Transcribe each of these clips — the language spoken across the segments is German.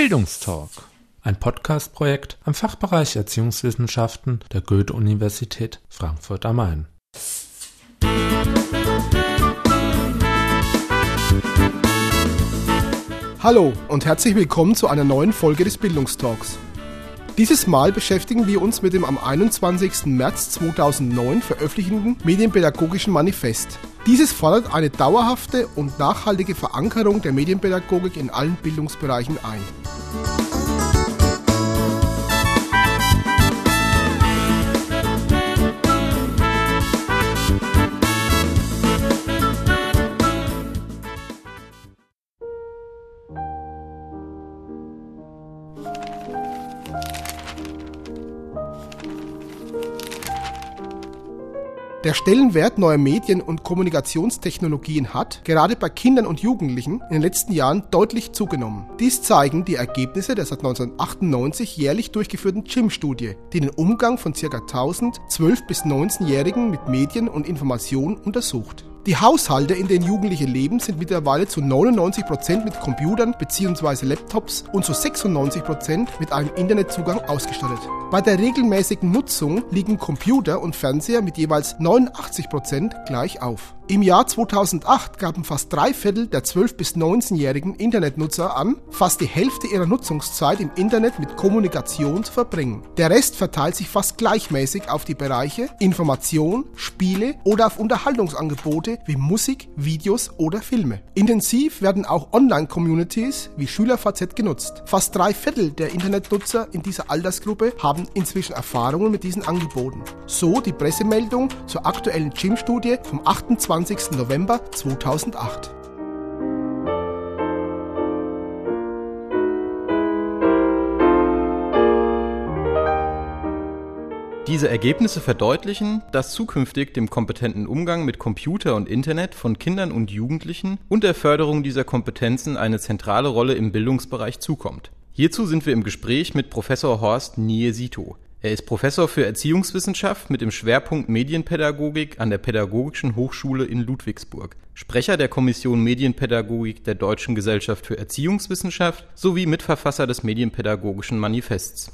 Bildungstalk, ein Podcast-Projekt am Fachbereich Erziehungswissenschaften der Goethe-Universität Frankfurt am Main. Hallo und herzlich willkommen zu einer neuen Folge des Bildungstalks. Dieses Mal beschäftigen wir uns mit dem am 21. März 2009 veröffentlichten Medienpädagogischen Manifest. Dieses fordert eine dauerhafte und nachhaltige Verankerung der Medienpädagogik in allen Bildungsbereichen ein. Der Stellenwert neuer Medien- und Kommunikationstechnologien hat, gerade bei Kindern und Jugendlichen, in den letzten Jahren deutlich zugenommen. Dies zeigen die Ergebnisse der seit 1998 jährlich durchgeführten CHIM-Studie, die den Umgang von ca. 1000 12- bis 19-Jährigen mit Medien und Informationen untersucht. Die Haushalte, in denen Jugendliche leben, sind mittlerweile zu 99% mit Computern bzw. Laptops und zu 96% mit einem Internetzugang ausgestattet. Bei der regelmäßigen Nutzung liegen Computer und Fernseher mit jeweils 89% gleich auf. Im Jahr 2008 gaben fast drei Viertel der 12- bis 19-jährigen Internetnutzer an, fast die Hälfte ihrer Nutzungszeit im Internet mit Kommunikation zu verbringen. Der Rest verteilt sich fast gleichmäßig auf die Bereiche Information, Spiele oder auf Unterhaltungsangebote wie Musik, Videos oder Filme. Intensiv werden auch Online-Communities wie SchülerVZ genutzt. Fast drei Viertel der Internetnutzer in dieser Altersgruppe haben inzwischen Erfahrungen mit diesen Angeboten. So die Pressemeldung zur aktuellen Gym-Studie vom 28. 20. November 2008. Diese Ergebnisse verdeutlichen, dass zukünftig dem kompetenten Umgang mit Computer und Internet von Kindern und Jugendlichen und der Förderung dieser Kompetenzen eine zentrale Rolle im Bildungsbereich zukommt. Hierzu sind wir im Gespräch mit Professor Horst Niesito. Er ist Professor für Erziehungswissenschaft mit dem Schwerpunkt Medienpädagogik an der Pädagogischen Hochschule in Ludwigsburg, Sprecher der Kommission Medienpädagogik der Deutschen Gesellschaft für Erziehungswissenschaft sowie Mitverfasser des Medienpädagogischen Manifests.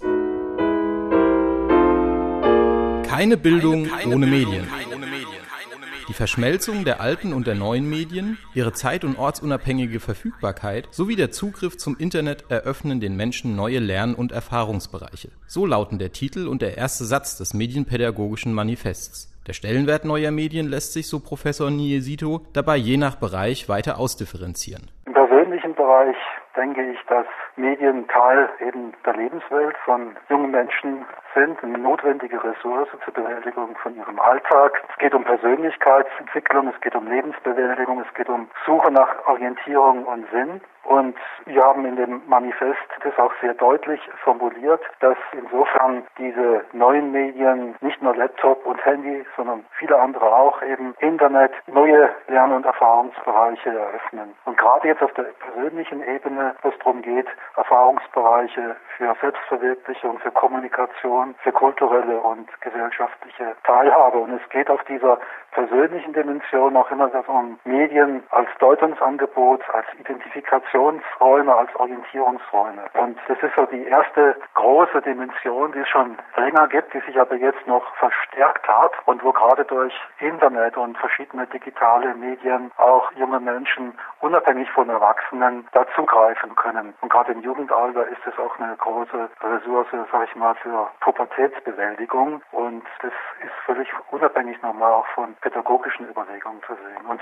Keine Bildung ohne Medien. Die Verschmelzung der alten und der neuen Medien, ihre zeit- und ortsunabhängige Verfügbarkeit sowie der Zugriff zum Internet eröffnen den Menschen neue Lern- und Erfahrungsbereiche. So lauten der Titel und der erste Satz des Medienpädagogischen Manifests. Der Stellenwert neuer Medien lässt sich, so Professor Niesito, dabei je nach Bereich weiter ausdifferenzieren. Im persönlichen Bereich denke ich, dass Medien Teil eben der Lebenswelt von jungen Menschen sind, eine notwendige Ressource zur Bewältigung von ihrem Alltag. Es geht um Persönlichkeitsentwicklung, es geht um Lebensbewältigung, es geht um Suche nach Orientierung und Sinn. Und wir haben in dem Manifest das auch sehr deutlich formuliert, dass insofern diese neuen Medien, nicht nur Laptop und Handy, sondern viele andere auch eben Internet, neue Lern- und Erfahrungsbereiche eröffnen. Und gerade jetzt auf der persönlichen Ebene, wo es darum geht, Erfahrungsbereiche für Selbstverwirklichung, für Kommunikation, für kulturelle und gesellschaftliche Teilhabe. Und es geht auf dieser persönlichen Dimension auch immer um Medien als Deutungsangebot, als Identifikationsräume, als Orientierungsräume. Und das ist so die erste große Dimension, die es schon länger gibt, die sich aber jetzt noch verstärkt hat und wo gerade durch Internet und verschiedene digitale Medien auch junge Menschen unabhängig von Erwachsenen dazugreifen können. Und gerade im Jugendalter ist es auch eine große Ressource, sage ich mal, für Pubertätsbewältigung. Und das ist völlig unabhängig nochmal auch von pädagogischen Überlegungen zu sehen. Und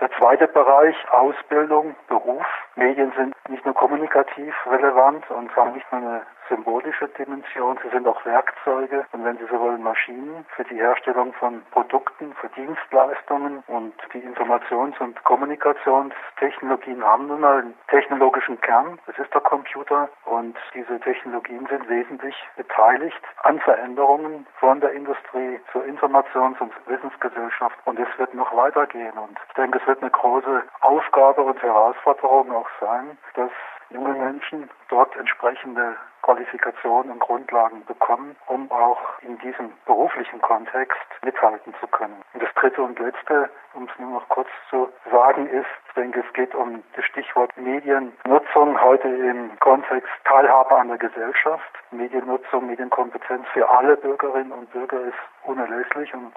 der zweite Bereich, Ausbildung, Beruf. Medien sind nicht nur kommunikativ relevant und haben nicht nur eine symbolische Dimension, sie sind auch Werkzeuge und wenn Sie so wollen, Maschinen für die Herstellung von Produkten, für Dienstleistungen und die Informations- und Kommunikationstechnologien haben nun mal einen technologischen Kern, das ist der Computer und diese Technologien sind wesentlich beteiligt an Veränderungen von der Industrie zur Informations- und Wissensgesellschaft. Und es wird noch weitergehen. Und ich denke, es wird eine große Aufgabe und Herausforderung auch sein, dass junge Menschen dort entsprechende Qualifikationen und Grundlagen bekommen, um auch in diesem beruflichen Kontext mithalten zu können. Und das dritte und letzte, um es nur noch kurz zu sagen, ist, ich denke, es geht um das Stichwort Mediennutzung heute im Kontext Teilhabe an der Gesellschaft. Mediennutzung, Medienkompetenz für alle Bürgerinnen und Bürger ist unerlässlich und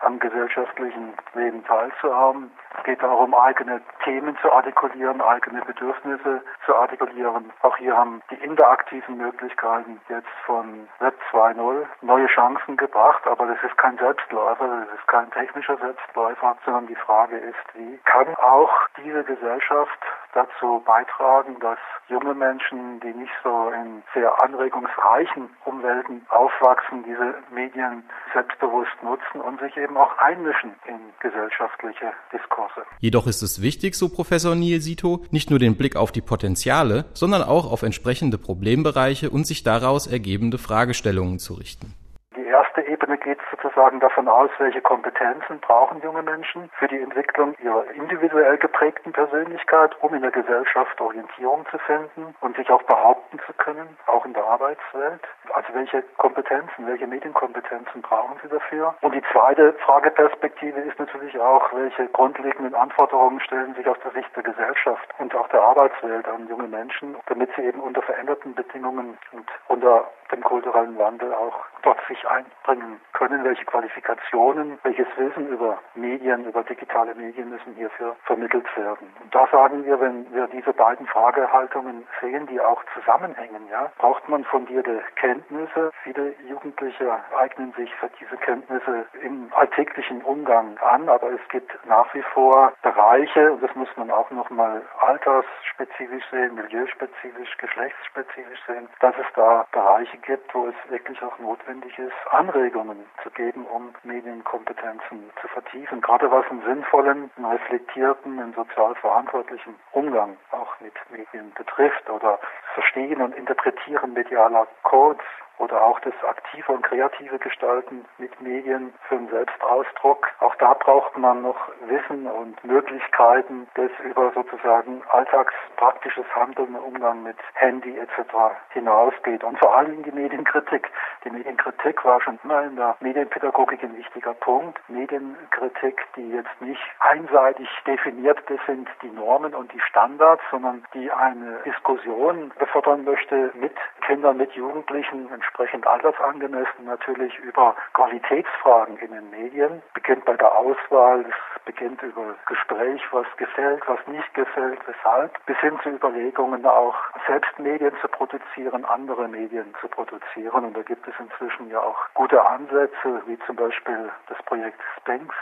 am gesellschaftlichen Leben teilzuhaben. Es geht darum, eigene Themen zu artikulieren, eigene Bedürfnisse zu artikulieren. Auch hier haben die interaktiven Möglichkeiten jetzt von Web 2.0 neue Chancen gebracht, aber das ist kein Selbstläufer, das ist kein technischer Selbstläufer, sondern die Frage ist, wie kann auch diese Gesellschaft dazu beitragen, dass junge Menschen, die nicht so in sehr anregungsreichen Umwelten aufwachsen, diese Medien selbstbewusst nutzen und sich eben auch einmischen in gesellschaftliche Diskurse. Jedoch ist es wichtig, so Professor Niesito, nicht nur den Blick auf die Potenziale, sondern auch auf entsprechende Problembereiche und sich daraus ergebende Fragestellungen zu richten erste Ebene geht sozusagen davon aus, welche Kompetenzen brauchen junge Menschen für die Entwicklung ihrer individuell geprägten Persönlichkeit, um in der Gesellschaft Orientierung zu finden und sich auch behaupten zu können, auch in der Arbeitswelt. Also welche Kompetenzen, welche Medienkompetenzen brauchen sie dafür? Und die zweite Frageperspektive ist natürlich auch, welche grundlegenden Anforderungen stellen sich aus der Sicht der Gesellschaft und auch der Arbeitswelt an junge Menschen, damit sie eben unter veränderten Bedingungen und unter dem kulturellen Wandel auch dort sich einbringen können, welche Qualifikationen, welches Wissen über Medien, über digitale Medien müssen hierfür vermittelt werden. Und da sagen wir, wenn wir diese beiden Fragehaltungen sehen, die auch zusammenhängen, ja, braucht man fundierte Kenntnisse. Viele Jugendliche eignen sich für diese Kenntnisse im alltäglichen Umgang an, aber es gibt nach wie vor Bereiche, und das muss man auch nochmal altersspezifisch sehen, milieuspezifisch, geschlechtsspezifisch sehen, dass es da Bereiche gibt, wo es wirklich auch notwendig ist, Anregungen zu geben, um Medienkompetenzen zu vertiefen, gerade was einen sinnvollen, einen reflektierten, einen sozial verantwortlichen Umgang auch mit Medien betrifft oder Verstehen und Interpretieren medialer Codes oder auch das aktive und kreative Gestalten mit Medien für den Selbstausdruck. Auch da braucht man noch Wissen und Möglichkeiten, das über sozusagen alltagspraktisches Handeln Umgang mit Handy etc. hinausgeht. Und vor allem die Medienkritik. Die Medienkritik war schon immer in der Medienpädagogik ein wichtiger Punkt. Medienkritik, die jetzt nicht einseitig definiert, das sind die Normen und die Standards, sondern die eine Diskussion befördern möchte mit Kindern, mit Jugendlichen, entsprechend altersangemessen natürlich über Qualitätsfragen in den Medien. Beginnt bei der Auswahl, es beginnt über Gespräch, was gefällt, was nicht gefällt, weshalb, bis hin zu Überlegungen auch selbst Medien zu produzieren, andere Medien zu produzieren. Und da gibt es inzwischen ja auch gute Ansätze, wie zum Beispiel das Projekt Sphinx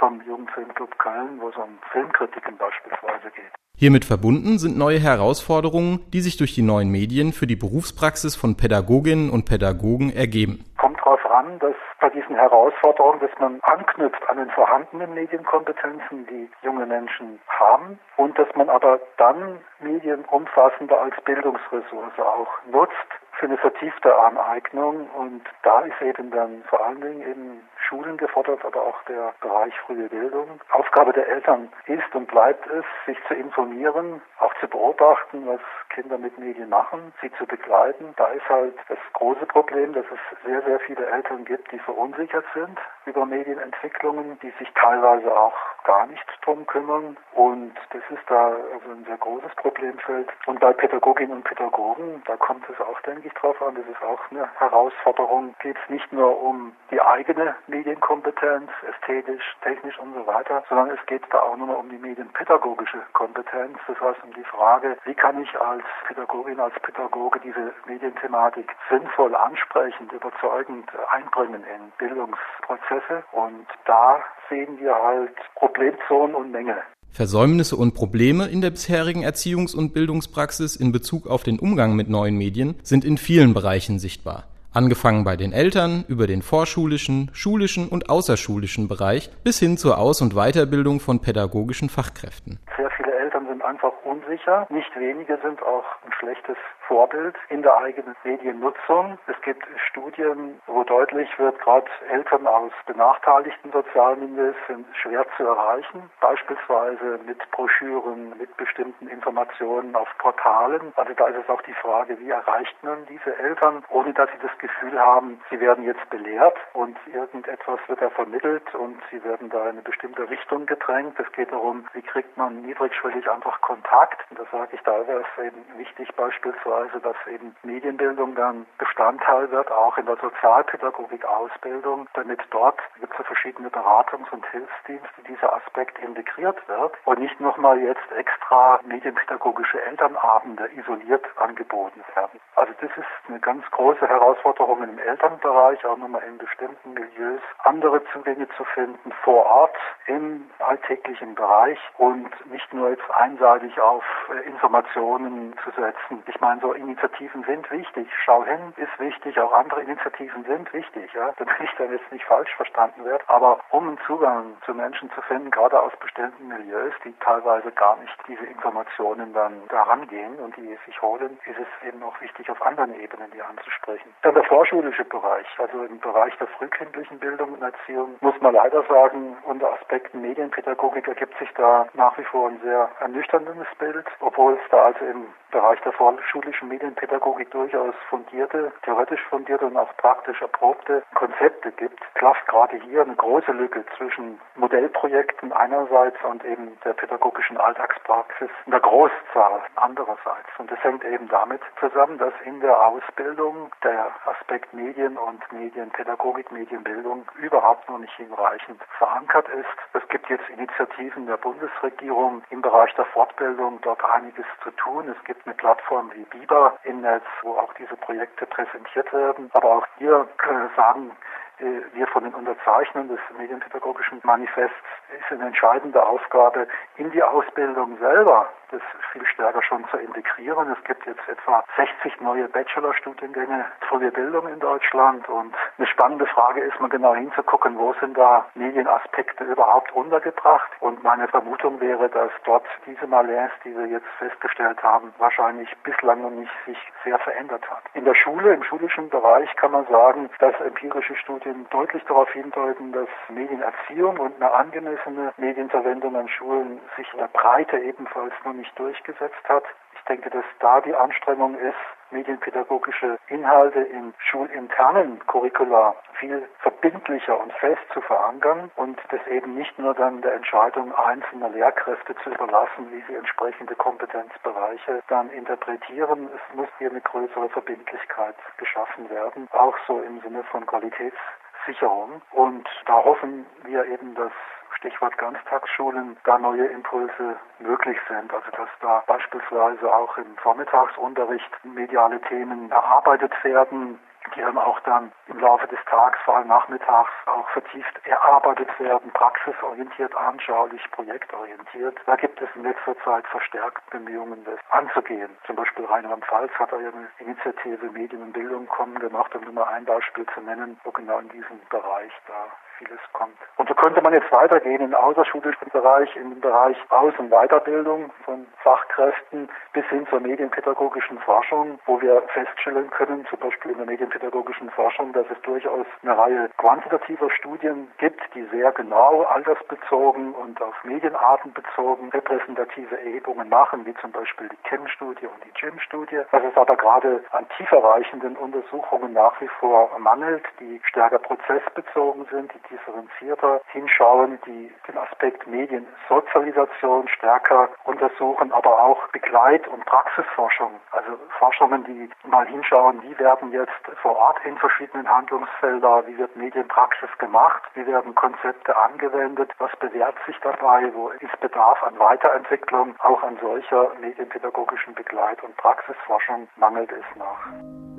vom Jugendfilmclub Köln, wo es um Filmkritiken beispielsweise geht. Hiermit verbunden sind neue Herausforderungen, die sich durch die neuen Medien für die Berufspraxis von Pädagoginnen und Pädagogen ergeben. Kommt darauf an, dass bei diesen Herausforderungen, dass man anknüpft an den vorhandenen Medienkompetenzen, die junge Menschen haben, und dass man aber dann Medien umfassender als Bildungsressource auch nutzt für eine vertiefte Aneignung. Und da ist eben dann vor allen Dingen eben Schulen gefordert, aber auch der Bereich frühe Bildung. Aufgabe der Eltern ist und bleibt es, sich zu informieren, auch zu beobachten, was Kinder mit Medien machen, sie zu begleiten. Da ist halt das große Problem, dass es sehr, sehr viele Eltern gibt, die verunsichert sind über Medienentwicklungen, die sich teilweise auch gar nicht drum kümmern. Und das ist da also ein sehr großes Problemfeld. Und bei Pädagoginnen und Pädagogen, da kommt es auch, denke ich, drauf an. Das ist auch eine Herausforderung. Geht es nicht nur um die eigene Medienkompetenz, ästhetisch, technisch und so weiter, sondern es geht da auch nur um die medienpädagogische Kompetenz. Das heißt um die Frage, wie kann ich als Pädagogin, als Pädagoge diese Medienthematik sinnvoll, ansprechend, überzeugend einbringen in Bildungsprozesse. Und da sehen wir halt Problemzonen und Mängel. Versäumnisse und Probleme in der bisherigen Erziehungs- und Bildungspraxis in Bezug auf den Umgang mit neuen Medien sind in vielen Bereichen sichtbar. Angefangen bei den Eltern, über den vorschulischen, schulischen und außerschulischen Bereich bis hin zur Aus- und Weiterbildung von pädagogischen Fachkräften. Sehr viele Eltern sind einfach unsicher. Nicht wenige sind auch ein schlechtes Vorbild in der eigenen Mediennutzung. Es gibt Studien, wo deutlich wird, gerade Eltern aus benachteiligten Sozialmilieus sind schwer zu erreichen, beispielsweise mit Broschüren, mit bestimmten Informationen auf Portalen. Also da ist es auch die Frage, wie erreicht man diese Eltern, ohne dass sie das Gefühl haben, sie werden jetzt belehrt und irgendetwas wird da vermittelt und sie werden da in eine bestimmte Richtung gedrängt. Es geht darum, wie kriegt man niedrigschwellig einfach Kontakt. Und da sage ich, da wäre es eben wichtig beispielsweise Weise, dass eben Medienbildung dann Bestandteil wird, auch in der Sozialpädagogik Ausbildung, damit dort gibt es verschiedene Beratungs- und Hilfsdienste, dieser Aspekt integriert wird und nicht nochmal jetzt extra medienpädagogische Elternabende isoliert angeboten werden. Also das ist eine ganz große Herausforderung im Elternbereich, auch nochmal in bestimmten Milieus andere Zugänge zu finden vor Ort im alltäglichen Bereich und nicht nur jetzt einseitig auf Informationen zu setzen. Ich meine, so Initiativen sind wichtig. Schau hin ist wichtig, auch andere Initiativen sind wichtig, ja, damit ich dann jetzt nicht falsch verstanden werde. Aber um einen Zugang zu Menschen zu finden, gerade aus bestimmten Milieus, die teilweise gar nicht diese Informationen dann daran gehen und die sich holen, ist es eben auch wichtig, auf anderen Ebenen die anzusprechen. Dann der vorschulische Bereich, also im Bereich der frühkindlichen Bildung und Erziehung, muss man leider sagen, unter Aspekten Medienpädagogik ergibt sich da nach wie vor ein sehr ernüchterndes Bild, obwohl es da also im Bereich der vorschulischen klassischen Medienpädagogik durchaus fundierte, theoretisch fundierte und auch praktisch erprobte Konzepte gibt, klafft gerade hier eine große Lücke zwischen Modellprojekten einerseits und eben der pädagogischen Alltagspraxis in der Großzahl andererseits. Und das hängt eben damit zusammen, dass in der Ausbildung der Aspekt Medien und Medienpädagogik, Medienbildung überhaupt noch nicht hinreichend verankert ist. Es gibt jetzt Initiativen der Bundesregierung im Bereich der Fortbildung, dort einiges zu tun. Es gibt eine Plattform wie Fieber im Netz, wo auch diese Projekte präsentiert werden. Aber auch hier sagen, äh, wir von den Unterzeichnern des Medienpädagogischen Manifests ist eine entscheidende Aufgabe, in die Ausbildung selber das viel stärker schon zu integrieren. Es gibt jetzt etwa 60 neue Bachelorstudiengänge frühe Bildung in Deutschland und eine spannende Frage ist mal genau hinzugucken, wo sind da Medienaspekte überhaupt untergebracht und meine Vermutung wäre, dass dort diese Malaise, die wir jetzt festgestellt haben, wahrscheinlich bislang noch nicht sich sehr verändert hat. In der Schule, im schulischen Bereich kann man sagen, dass empirische Studien deutlich darauf hindeuten, dass Medienerziehung und eine angemessene Medienverwendung an Schulen sich in der Breite ebenfalls noch nicht durchgesetzt hat. Ich denke, dass da die Anstrengung ist, medienpädagogische Inhalte in schulinternen Curricula viel verbindlicher und fest zu verankern und das eben nicht nur dann der Entscheidung einzelner Lehrkräfte zu überlassen, wie sie entsprechende Kompetenzbereiche dann interpretieren. Es muss hier eine größere Verbindlichkeit geschaffen werden, auch so im Sinne von Qualitätssicherung. Und da hoffen wir eben, dass Stichwort Ganztagsschulen, da neue Impulse möglich sind. Also dass da beispielsweise auch im Vormittagsunterricht mediale Themen erarbeitet werden, die dann auch dann im Laufe des Tages, vor allem nachmittags, auch vertieft erarbeitet werden, praxisorientiert, anschaulich, projektorientiert. Da gibt es in letzter Zeit verstärkt Bemühungen, das anzugehen. Zum Beispiel Rheinland-Pfalz hat eine Initiative Medien und Bildung kommen gemacht, um nur mal ein Beispiel zu nennen, wo genau in diesem Bereich da vieles kommt. Und so könnte man jetzt weitergehen im außerschulischen Bereich, im Bereich Aus- und Weiterbildung von Fachkräften bis hin zur medienpädagogischen Forschung, wo wir feststellen können, zum Beispiel in der medienpädagogischen Forschung, dass es durchaus eine Reihe quantitativer Studien gibt, die sehr genau altersbezogen und auf Medienarten bezogen repräsentative Erhebungen machen, wie zum Beispiel die CHEM-Studie und die JIM-Studie. Was es aber gerade an tieferreichenden Untersuchungen nach wie vor mangelt, die stärker prozessbezogen sind, die differenzierter hinschauen, die den Aspekt Mediensozialisation stärker untersuchen, aber auch Begleit- und Praxisforschung, also Forschungen, die mal hinschauen, wie werden jetzt vor Ort in verschiedenen Handlungsfeldern, wie wird Medienpraxis gemacht, wie werden Konzepte angewendet, was bewährt sich dabei, wo ist Bedarf an Weiterentwicklung, auch an solcher medienpädagogischen Begleit- und Praxisforschung mangelt es nach.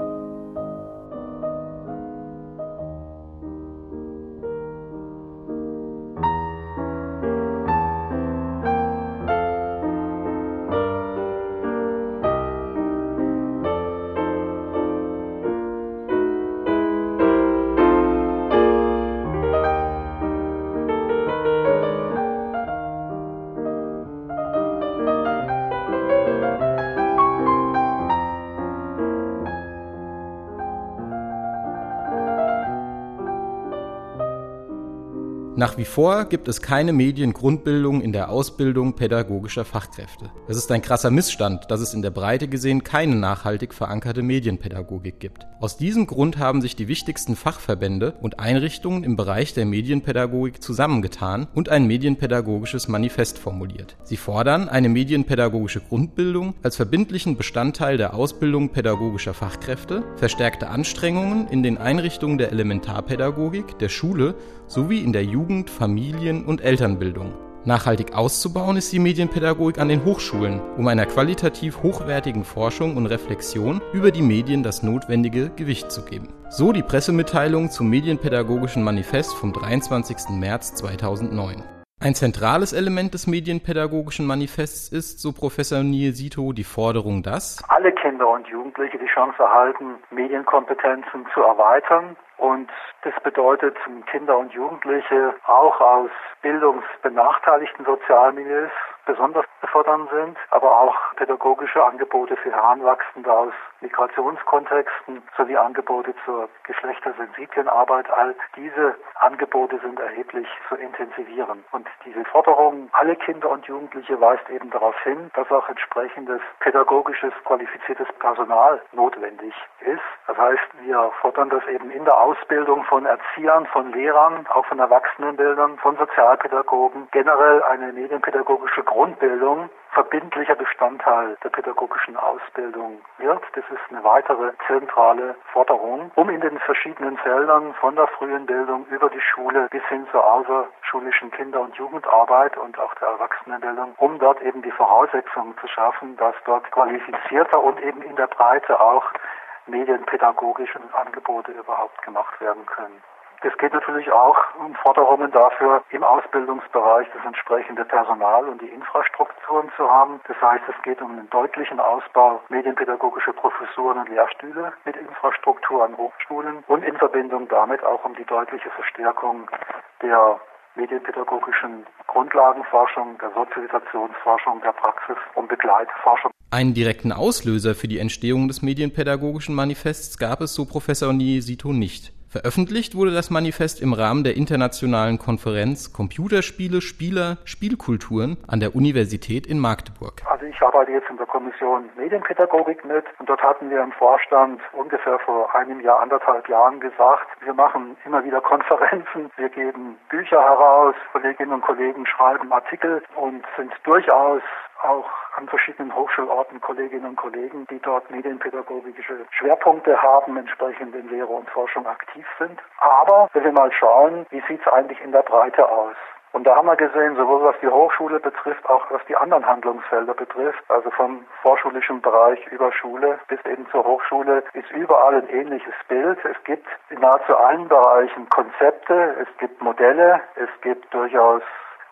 Nach wie vor gibt es keine Mediengrundbildung in der Ausbildung pädagogischer Fachkräfte. Es ist ein krasser Missstand, dass es in der Breite gesehen keine nachhaltig verankerte Medienpädagogik gibt. Aus diesem Grund haben sich die wichtigsten Fachverbände und Einrichtungen im Bereich der Medienpädagogik zusammengetan und ein medienpädagogisches Manifest formuliert. Sie fordern eine medienpädagogische Grundbildung als verbindlichen Bestandteil der Ausbildung pädagogischer Fachkräfte, verstärkte Anstrengungen in den Einrichtungen der Elementarpädagogik, der Schule sowie in der Jugend-, Familien- und Elternbildung. Nachhaltig auszubauen ist die Medienpädagogik an den Hochschulen, um einer qualitativ hochwertigen Forschung und Reflexion über die Medien das notwendige Gewicht zu geben. So die Pressemitteilung zum Medienpädagogischen Manifest vom 23. März 2009. Ein zentrales Element des Medienpädagogischen Manifests ist, so Professor Niesito, die Forderung, dass alle Kinder und Jugendliche die Chance erhalten, Medienkompetenzen zu erweitern. Und das bedeutet, Kinder und Jugendliche auch aus bildungsbenachteiligten Sozialmilieus besonders zu fördern sind, aber auch pädagogische Angebote für Heranwachsende aus Migrationskontexten sowie Angebote zur geschlechtersensiblen Arbeit. All diese Angebote sind erheblich zu intensivieren. Und diese Forderung, alle Kinder und Jugendliche weist eben darauf hin, dass auch entsprechendes pädagogisches, qualifiziertes Personal notwendig ist. Das heißt, wir fordern das eben in der Ausbildung von Erziehern, von Lehrern, auch von Erwachsenenbildern, von Sozialpädagogen, generell eine medienpädagogische Grundbildung verbindlicher Bestandteil der pädagogischen Ausbildung wird. Das ist eine weitere zentrale Forderung, um in den verschiedenen Feldern von der frühen Bildung über die Schule bis hin zur außerschulischen Kinder- und Jugendarbeit und auch der Erwachsenenbildung, um dort eben die Voraussetzungen zu schaffen, dass dort qualifizierter und eben in der Breite auch medienpädagogische Angebote überhaupt gemacht werden können. Es geht natürlich auch um Forderungen dafür, im Ausbildungsbereich das entsprechende Personal und die Infrastrukturen zu haben. Das heißt, es geht um einen deutlichen Ausbau medienpädagogischer Professuren und Lehrstühle mit Infrastruktur an Hochschulen und in Verbindung damit auch um die deutliche Verstärkung der medienpädagogischen Grundlagenforschung, der Sozialisationsforschung, der Praxis- und Begleitforschung. Einen direkten Auslöser für die Entstehung des medienpädagogischen Manifests gab es, so Professor Niesito, nicht. Veröffentlicht wurde das Manifest im Rahmen der internationalen Konferenz Computerspiele, Spieler, Spielkulturen an der Universität in Magdeburg. Also ich arbeite jetzt in der Kommission Medienpädagogik mit und dort hatten wir im Vorstand ungefähr vor einem Jahr, anderthalb Jahren gesagt, wir machen immer wieder Konferenzen, wir geben Bücher heraus, Kolleginnen und Kollegen schreiben Artikel und sind durchaus auch an verschiedenen Hochschulorten Kolleginnen und Kollegen, die dort medienpädagogische Schwerpunkte haben, entsprechend in Lehre und Forschung aktiv sind. Aber wenn wir mal schauen, wie sieht es eigentlich in der Breite aus? Und da haben wir gesehen, sowohl was die Hochschule betrifft, auch was die anderen Handlungsfelder betrifft, also vom vorschulischen Bereich über Schule bis eben zur Hochschule, ist überall ein ähnliches Bild. Es gibt in nahezu allen Bereichen Konzepte, es gibt Modelle, es gibt durchaus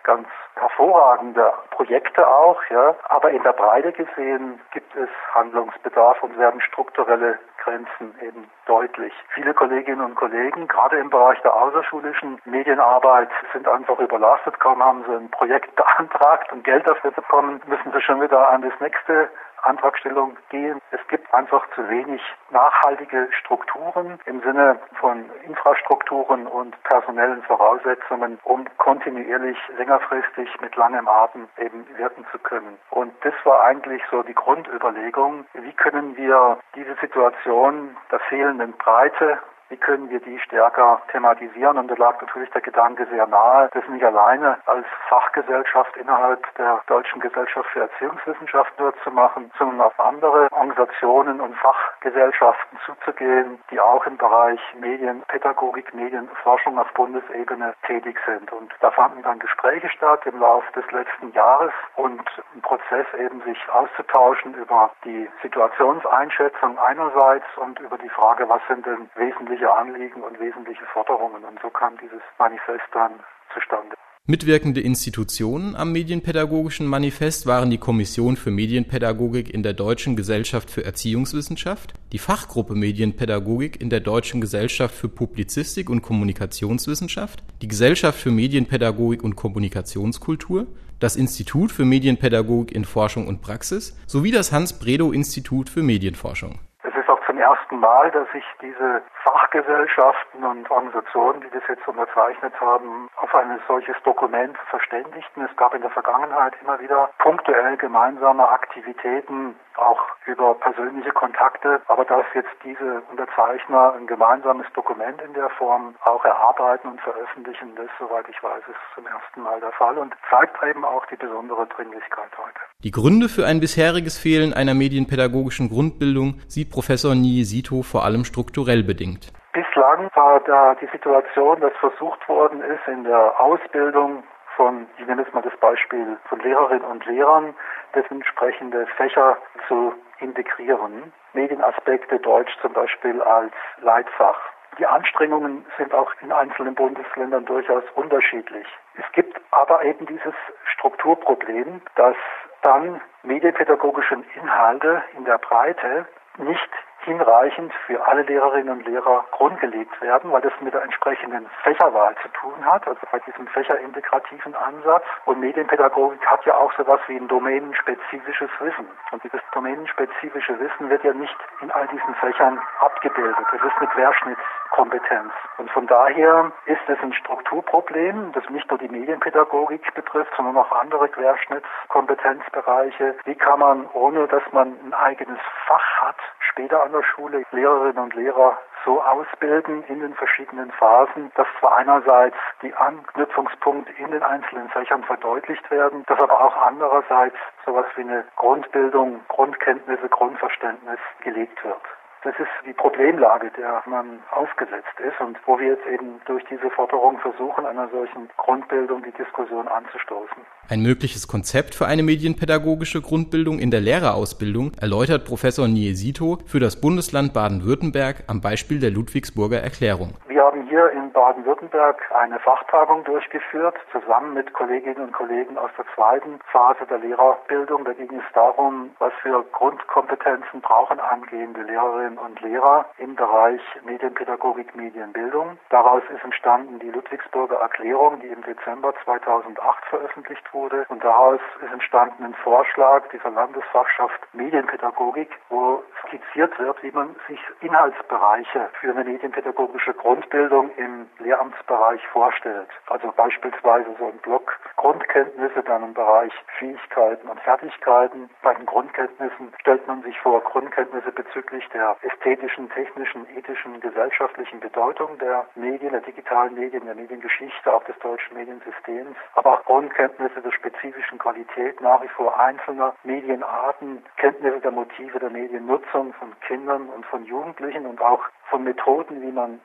ganz hervorragende Projekte auch, ja. Aber in der Breite gesehen gibt es Handlungsbedarf und werden strukturelle Grenzen eben deutlich. Viele Kolleginnen und Kollegen, gerade im Bereich der außerschulischen Medienarbeit, sind einfach überlastet. Kaum haben sie ein Projekt beantragt und Geld dafür bekommen, müssen sie schon wieder an das nächste Antragstellung gehen. Es gibt einfach zu wenig nachhaltige Strukturen im Sinne von Infrastrukturen und personellen Voraussetzungen, um kontinuierlich längerfristig mit langem Atem eben wirken zu können. Und das war eigentlich so die Grundüberlegung, wie können wir diese Situation der fehlenden Breite wie können wir die stärker thematisieren? Und da lag natürlich der Gedanke sehr nahe, das nicht alleine als Fachgesellschaft innerhalb der Deutschen Gesellschaft für Erziehungswissenschaften nur zu machen, sondern auf andere Organisationen und Fachgesellschaften zuzugehen, die auch im Bereich Medienpädagogik, Medienforschung auf Bundesebene tätig sind. Und da fanden dann Gespräche statt im Laufe des letzten Jahres und ein Prozess eben sich auszutauschen über die Situationseinschätzung einerseits und über die Frage, was sind denn wesentliche wesentliche Anliegen und wesentliche Forderungen. Und so kam dieses Manifest dann zustande. Mitwirkende Institutionen am Medienpädagogischen Manifest waren die Kommission für Medienpädagogik in der Deutschen Gesellschaft für Erziehungswissenschaft, die Fachgruppe Medienpädagogik in der Deutschen Gesellschaft für Publizistik und Kommunikationswissenschaft, die Gesellschaft für Medienpädagogik und Kommunikationskultur, das Institut für Medienpädagogik in Forschung und Praxis sowie das Hans-Bredow-Institut für Medienforschung ersten Mal, dass sich diese Fachgesellschaften und Organisationen, die das jetzt unterzeichnet haben, auf ein solches Dokument verständigten. Es gab in der Vergangenheit immer wieder punktuell gemeinsame Aktivitäten, auch über persönliche Kontakte. Aber dass jetzt diese Unterzeichner ein gemeinsames Dokument in der Form auch erarbeiten und veröffentlichen, das, soweit ich weiß, ist zum ersten Mal der Fall und zeigt eben auch die besondere Dringlichkeit heute. Die Gründe für ein bisheriges Fehlen einer medienpädagogischen Grundbildung sieht Professor Niesito vor allem strukturell bedingt. Bislang war da die Situation, dass versucht worden ist, in der Ausbildung von, ich nehme jetzt mal das Beispiel von Lehrerinnen und Lehrern, dementsprechende Fächer zu integrieren. Medienaspekte Deutsch zum Beispiel als Leitfach. Die Anstrengungen sind auch in einzelnen Bundesländern durchaus unterschiedlich. Es gibt aber eben dieses Strukturproblem, dass dann medienpädagogische Inhalte in der Breite nicht hinreichend für alle Lehrerinnen und Lehrer grundgelegt werden, weil das mit der entsprechenden Fächerwahl zu tun hat, also bei diesem fächerintegrativen Ansatz. Und Medienpädagogik hat ja auch sowas wie ein domänenspezifisches Wissen. Und dieses domänenspezifische Wissen wird ja nicht in all diesen Fächern abgebildet. Das ist eine Querschnittskompetenz. Und von daher ist es ein Strukturproblem, das nicht nur die Medienpädagogik betrifft, sondern auch andere Querschnittskompetenzbereiche. Wie kann man, ohne dass man ein eigenes Fach hat, später an der Schule Lehrerinnen und Lehrer so ausbilden in den verschiedenen Phasen, dass zwar einerseits die Anknüpfungspunkte in den einzelnen Fächern verdeutlicht werden, dass aber auch andererseits sowas wie eine Grundbildung, Grundkenntnisse, Grundverständnis gelegt wird. Das ist die Problemlage, der man ausgesetzt ist und wo wir jetzt eben durch diese Forderung versuchen, einer solchen Grundbildung die Diskussion anzustoßen. Ein mögliches Konzept für eine medienpädagogische Grundbildung in der Lehrerausbildung erläutert Professor Niesito für das Bundesland Baden-Württemberg am Beispiel der Ludwigsburger Erklärung. Wir haben hier in Baden-Württemberg eine Fachtagung durchgeführt, zusammen mit Kolleginnen und Kollegen aus der zweiten Phase der Lehrerbildung. Da ging es darum, was für Grundkompetenzen brauchen angehende Lehrerinnen und Lehrer im Bereich Medienpädagogik, Medienbildung. Daraus ist entstanden die Ludwigsburger Erklärung, die im Dezember 2008 veröffentlicht wurde. Und daraus ist entstanden ein Vorschlag dieser Landesfachschaft Medienpädagogik, wo skizziert wird, wie man sich Inhaltsbereiche für eine medienpädagogische Grundbildung im Lehramtsbereich vorstellt. Also beispielsweise so ein Block Grundkenntnisse, dann im Bereich Fähigkeiten und Fertigkeiten. Bei den Grundkenntnissen stellt man sich vor Grundkenntnisse bezüglich der ästhetischen, technischen, ethischen, gesellschaftlichen Bedeutung der Medien, der digitalen Medien, der Mediengeschichte, auch des deutschen Mediensystems, aber auch Grundkenntnisse der spezifischen Qualität nach wie vor einzelner Medienarten, Kenntnisse der Motive der Mediennutzung von Kindern und von Jugendlichen und auch von Methoden, wie man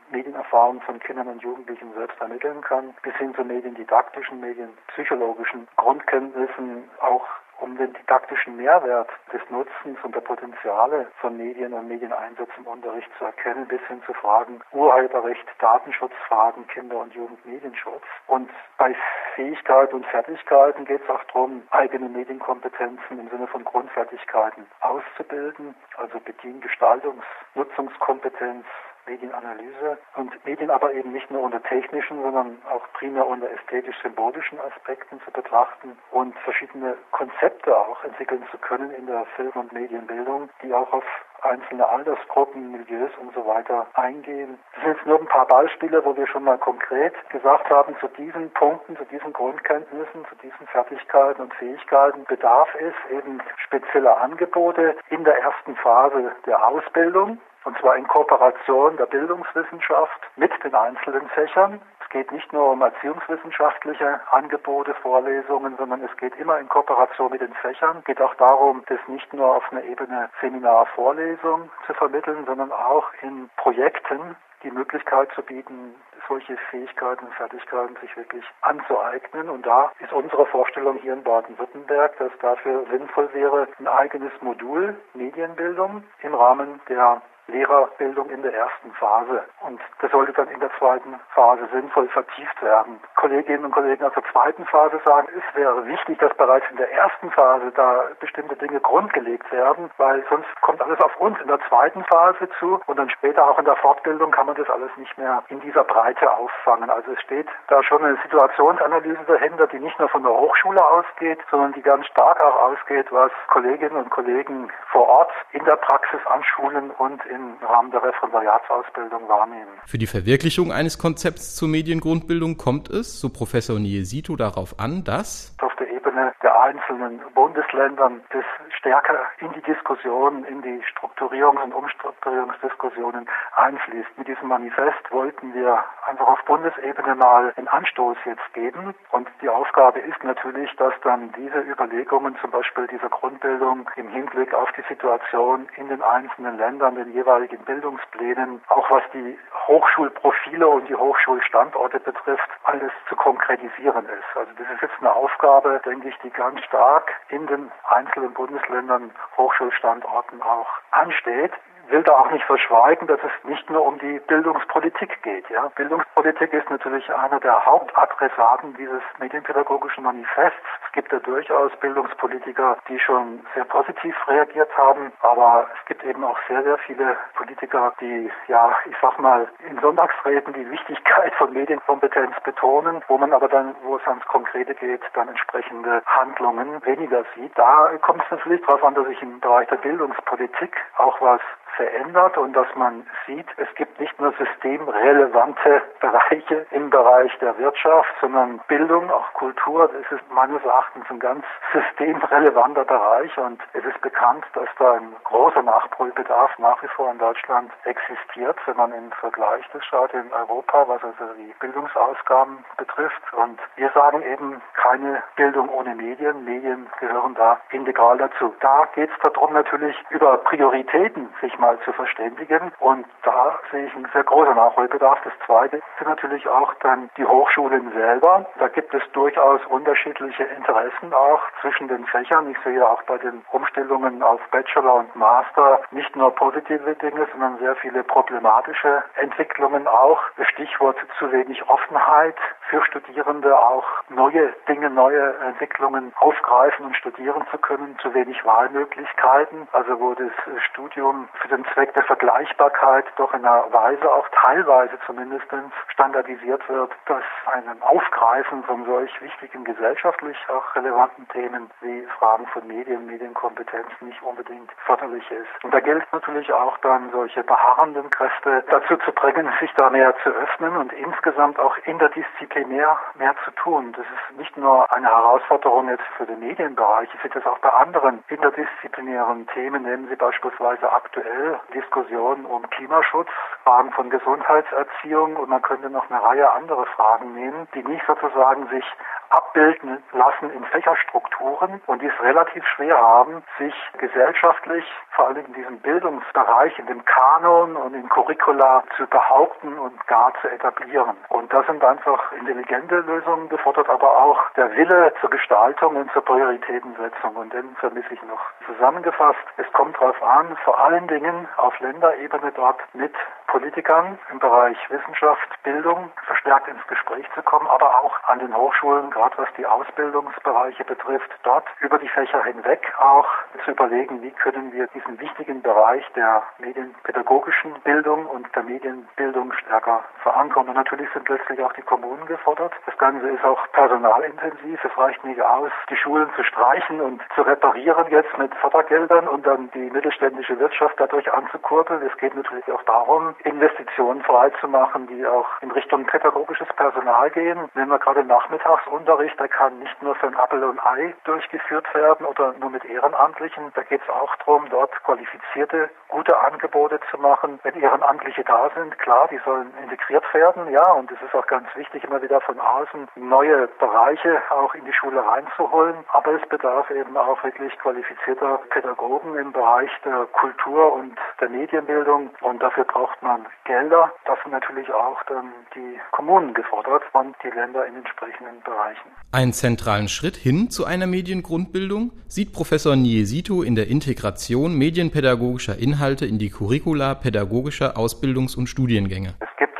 Medienerfahrungen von Kindern und Jugendlichen selbst ermitteln kann, bis hin zu mediendidaktischen, medienpsychologischen Grundkenntnissen, auch um den didaktischen Mehrwert des Nutzens und der Potenziale von Medien und Medieneinsatz im Unterricht zu erkennen, bis hin zu Fragen Urheberrecht, Datenschutzfragen, Kinder- und Jugendmedienschutz. Und bei Fähigkeiten und Fertigkeiten geht es auch darum, eigene Medienkompetenzen im Sinne von Grundfertigkeiten auszubilden, also Bedien-, Gestaltungs-, Nutzungskompetenz, Medienanalyse und Medien aber eben nicht nur unter technischen, sondern auch primär unter ästhetisch-symbolischen Aspekten zu betrachten und verschiedene Konzepte auch entwickeln zu können in der Film- und Medienbildung, die auch auf einzelne Altersgruppen, Milieus und so weiter eingehen. Das sind jetzt nur ein paar Beispiele, wo wir schon mal konkret gesagt haben, zu diesen Punkten, zu diesen Grundkenntnissen, zu diesen Fertigkeiten und Fähigkeiten bedarf es eben spezieller Angebote in der ersten Phase der Ausbildung und zwar in Kooperation der Bildungswissenschaft mit den einzelnen Fächern. Es geht nicht nur um erziehungswissenschaftliche Angebote, Vorlesungen, sondern es geht immer in Kooperation mit den Fächern. Es geht auch darum, das nicht nur auf einer Ebene Seminar-Vorlesung zu vermitteln, sondern auch in Projekten die Möglichkeit zu bieten, solche Fähigkeiten und Fertigkeiten sich wirklich anzueignen. Und da ist unsere Vorstellung hier in Baden-Württemberg, dass dafür sinnvoll wäre, ein eigenes Modul Medienbildung im Rahmen der Lehrerbildung in der ersten Phase. Und das sollte dann in der zweiten Phase sinnvoll vertieft werden. Kolleginnen und Kollegen aus der zweiten Phase sagen, es wäre wichtig, dass bereits in der ersten Phase da bestimmte Dinge grundgelegt werden, weil sonst kommt alles auf uns in der zweiten Phase zu und dann später auch in der Fortbildung kann man das alles nicht mehr in dieser Breite auffangen. Also es steht da schon eine Situationsanalyse dahinter, die nicht nur von der Hochschule ausgeht, sondern die ganz stark auch ausgeht, was Kolleginnen und Kollegen vor Ort in der Praxis an Schulen und im Rahmen der Referendariatsausbildung wahrnehmen. Für die Verwirklichung eines Konzepts zur Mediengrundbildung kommt es, so Professor Niesito, darauf an, dass auf der Ebene der einzelnen Bundesländern das stärker in die Diskussion, in die Strukturierungs- und Umstrukturierungsdiskussionen einfließt. Mit diesem Manifest wollten wir einfach auf Bundesebene mal einen Anstoß jetzt geben. Und die Aufgabe ist natürlich, dass dann diese Überlegungen, zum Beispiel dieser Grundbildung im Hinblick auf die Situation in den einzelnen Ländern, den jeweiligen Bildungsplänen, auch was die Hochschulprofile und die Hochschulstandorte betrifft, alles zu konkretisieren ist. Also das ist jetzt eine Aufgabe, denke ich, die ganz stark in den einzelnen Bundesländern Hochschulstandorten auch ansteht will da auch nicht verschweigen, dass es nicht nur um die Bildungspolitik geht. Ja. Bildungspolitik ist natürlich einer der Hauptadressaten dieses medienpädagogischen Manifests. Es gibt ja durchaus Bildungspolitiker, die schon sehr positiv reagiert haben, aber es gibt eben auch sehr, sehr viele Politiker, die, ja, ich sag mal, in Sonntagsreden die Wichtigkeit von Medienkompetenz betonen, wo man aber dann, wo es ans Konkrete geht, dann entsprechende Handlungen weniger sieht. Da kommt es natürlich darauf an, dass ich im Bereich der Bildungspolitik auch was verändert und dass man sieht, es gibt nicht nur systemrelevante Bereiche im Bereich der Wirtschaft, sondern Bildung, auch Kultur, das ist meines Erachtens ein ganz systemrelevanter Bereich und es ist bekannt, dass da ein großer Nachholbedarf nach wie vor in Deutschland existiert, wenn man im Vergleich das schaut in Europa, was also die Bildungsausgaben betrifft. Und wir sagen eben keine Bildung ohne Medien. Medien gehören da integral dazu. Da geht es darum natürlich über Prioritäten sich mal zu verständigen. Und da sehe ich einen sehr großen Nachholbedarf. Das Zweite sind natürlich auch dann die Hochschulen selber. Da gibt es durchaus unterschiedliche Interessen auch zwischen den Fächern. Ich sehe auch bei den Umstellungen auf Bachelor und Master nicht nur positive Dinge, sondern sehr viele problematische Entwicklungen auch. Stichwort zu wenig Offenheit für Studierende auch neue Dinge, neue Entwicklungen aufgreifen und studieren zu können, zu wenig Wahlmöglichkeiten, also wo das Studium für den Zweck der Vergleichbarkeit doch in einer Weise auch teilweise zumindest standardisiert wird, dass ein Aufgreifen von solch wichtigen gesellschaftlich auch relevanten Themen wie Fragen von Medien, Medienkompetenz nicht unbedingt förderlich ist. Und da gilt natürlich auch dann solche beharrenden Kräfte dazu zu bringen, sich da näher zu öffnen und insgesamt auch interdisziplinär mehr zu tun. Das ist nicht nur eine Herausforderung jetzt für den Medienbereich, ich sehe das auch bei anderen interdisziplinären Themen, nehmen Sie beispielsweise aktuell Diskussionen um Klimaschutz, Fragen von Gesundheitserziehung und man könnte noch eine Reihe andere Fragen nehmen, die nicht sozusagen sich abbilden lassen in Fächerstrukturen und die es relativ schwer haben, sich gesellschaftlich, vor allem in diesem Bildungsbereich, in dem Kanon und in Curricula zu behaupten und gar zu etablieren. Und da sind einfach intelligente Lösungen gefordert, aber auch der Wille zur Gestaltung und zur Prioritätensetzung. Und den vermisse ich noch. Zusammengefasst, es kommt darauf an, vor allen Dingen auf Länderebene dort mit Politikern im Bereich Wissenschaft, Bildung verstärkt ins Gespräch zu kommen, aber auch an den Hochschulen, gerade was die Ausbildungsbereiche betrifft, dort über die Fächer hinweg auch zu überlegen, wie können wir diesen wichtigen Bereich der medienpädagogischen Bildung und der Medienbildung stärker verankern. Und natürlich sind letztlich auch die Kommunen gefordert. Das Ganze ist auch personalintensiv. Es reicht nicht aus, die Schulen zu streichen und zu reparieren jetzt mit Fördergeldern und dann die mittelständische Wirtschaft dadurch anzukurbeln. Es geht natürlich auch darum, Investitionen freizumachen, die auch in Richtung pädagogisches Personal gehen. Nehmen wir gerade Nachmittagsunterricht, der kann nicht nur für ein Appel und Ei durchgeführt werden oder nur mit Ehrenamtlichen. Da geht es auch darum, dort qualifizierte, gute Angebote zu machen. Wenn Ehrenamtliche da sind, klar, die sollen integriert werden, ja, und es ist auch ganz wichtig, immer wieder von außen neue Bereiche auch in die Schule reinzuholen. Aber es bedarf eben auch wirklich qualifizierter Pädagogen im Bereich der Kultur und der Medienbildung und dafür braucht man Gelder. Das sind natürlich auch dann die Kommunen gefordert und die Länder in entsprechenden Bereichen. Einen zentralen Schritt hin zu einer Mediengrundbildung sieht Professor Niesito in der Integration medienpädagogischer Inhalte in die Curricula pädagogischer Ausbildungs- und Studiengänge. Es gibt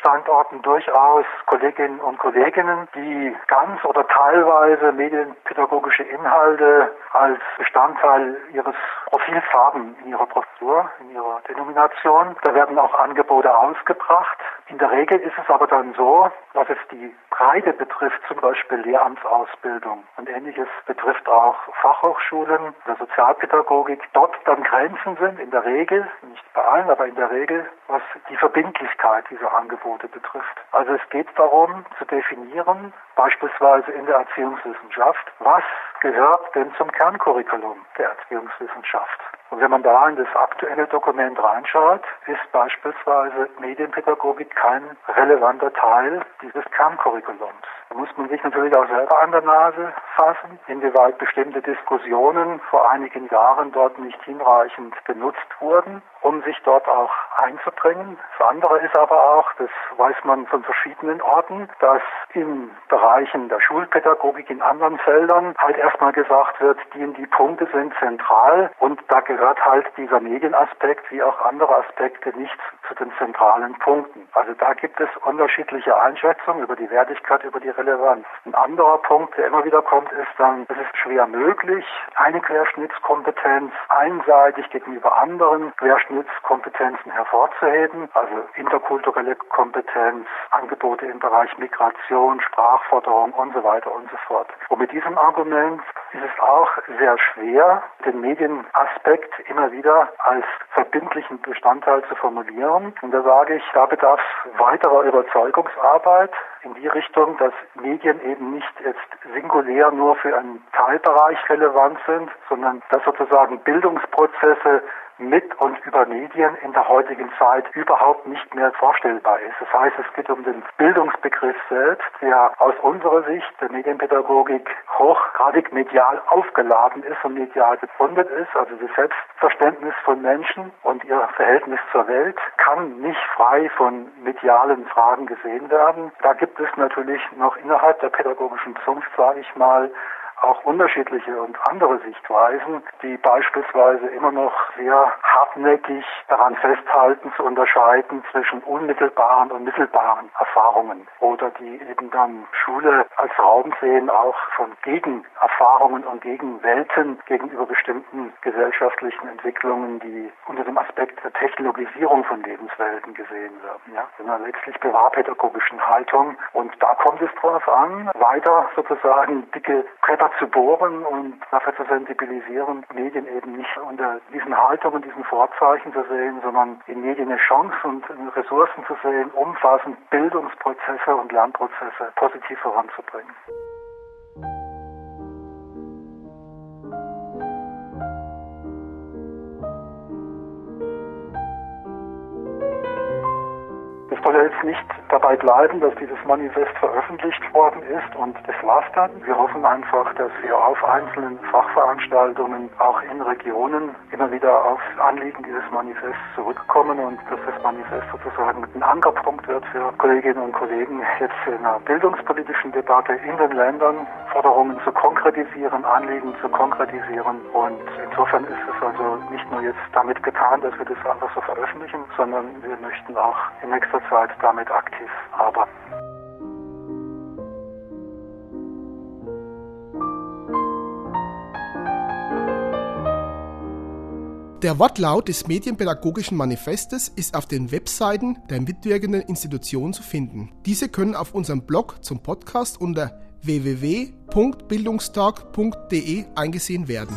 Standorten durchaus Kolleginnen und Kollegen, die ganz oder teilweise medienpädagogische Inhalte als Bestandteil ihres Profils haben in ihrer Professur, in ihrer Denomination. Da werden auch Angebote ausgebracht. In der Regel ist es aber dann so, was es die Breite betrifft, zum Beispiel Lehramtsausbildung und ähnliches betrifft auch Fachhochschulen der Sozialpädagogik, dort dann Grenzen sind, in der Regel, nicht bei allen, aber in der Regel, was die Verbindlichkeit dieser Angebote betrifft. Also es geht darum zu definieren, beispielsweise in der Erziehungswissenschaft, was gehört denn zum Kerncurriculum der Erziehungswissenschaft. Und wenn man da in das aktuelle Dokument reinschaut, ist beispielsweise Medienpädagogik kein relevanter Teil dieses Kerncurriculums. Da muss man sich natürlich auch selber an der Nase fassen, inwieweit bestimmte Diskussionen vor einigen Jahren dort nicht hinreichend genutzt wurden, um sich dort auch einzubringen. Das andere ist aber auch, das weiß man von verschiedenen Orten, dass in Bereichen der Schulpädagogik in anderen Feldern halt erstmal gesagt wird, die und die Punkte sind zentral und da gehört halt dieser Medienaspekt wie auch andere Aspekte nicht zu den zentralen Punkten. Also da gibt es unterschiedliche Einschätzungen über die Wertigkeit, über die Relevanz. Ein anderer Punkt, der immer wieder kommt, ist dann, es ist schwer möglich, eine Querschnittskompetenz einseitig gegenüber anderen Querschnittskompetenzen hervorzuheben, also interkulturelle Kompetenz, Angebote im Bereich Migration, Sprachforderung und so weiter und so fort. Und mit diesem Argument ist es auch sehr schwer, den Medienaspekt immer wieder als verbindlichen Bestandteil zu formulieren. Und da sage ich, da bedarf es weiterer Überzeugungsarbeit in die Richtung, dass Medien eben nicht jetzt singulär nur für einen Teilbereich relevant sind, sondern dass sozusagen Bildungsprozesse mit und über Medien in der heutigen Zeit überhaupt nicht mehr vorstellbar ist. Das heißt, es geht um den Bildungsbegriff selbst, der aus unserer Sicht der Medienpädagogik hochgradig medial aufgeladen ist und medial begründet ist. Also das Selbstverständnis von Menschen und ihr Verhältnis zur Welt kann nicht frei von medialen Fragen gesehen werden. Da gibt es natürlich noch innerhalb der pädagogischen Zunft, sage ich mal, auch unterschiedliche und andere Sichtweisen, die beispielsweise immer noch sehr hartnäckig daran festhalten, zu unterscheiden zwischen unmittelbaren und mittelbaren Erfahrungen oder die eben dann Schule als Raum sehen, auch von Gegenerfahrungen und Gegenwelten gegenüber bestimmten gesellschaftlichen Entwicklungen, die unter dem Aspekt der Technologisierung von Lebenswelten gesehen werden. Ja, in einer letztlich bewahrpädagogischen Haltung. Und da kommt es drauf an, weiter sozusagen dicke Bretter zu bohren und dafür zu sensibilisieren, Medien eben nicht unter diesen Haltungen, diesen Vorzeichen zu sehen, sondern in Medien eine Chance und Ressourcen zu sehen, umfassend Bildungsprozesse und Lernprozesse positiv voranzubringen. Soll jetzt nicht dabei bleiben, dass dieses Manifest veröffentlicht worden ist und das war's dann. Wir hoffen einfach, dass wir auf einzelnen Fachveranstaltungen auch in Regionen immer wieder aufs Anliegen dieses Manifests zurückkommen und dass das Manifest sozusagen ein Ankerpunkt wird für Kolleginnen und Kollegen jetzt in einer bildungspolitischen Debatte in den Ländern, Forderungen zu konkretisieren, Anliegen zu konkretisieren und insofern ist es also nicht nur jetzt damit getan, dass wir das einfach so veröffentlichen, sondern wir möchten auch in nächster Zeit damit aktiv arbeiten. Der Wortlaut des Medienpädagogischen Manifestes ist auf den Webseiten der mitwirkenden Institutionen zu finden. Diese können auf unserem Blog zum Podcast unter www.bildungstag.de eingesehen werden.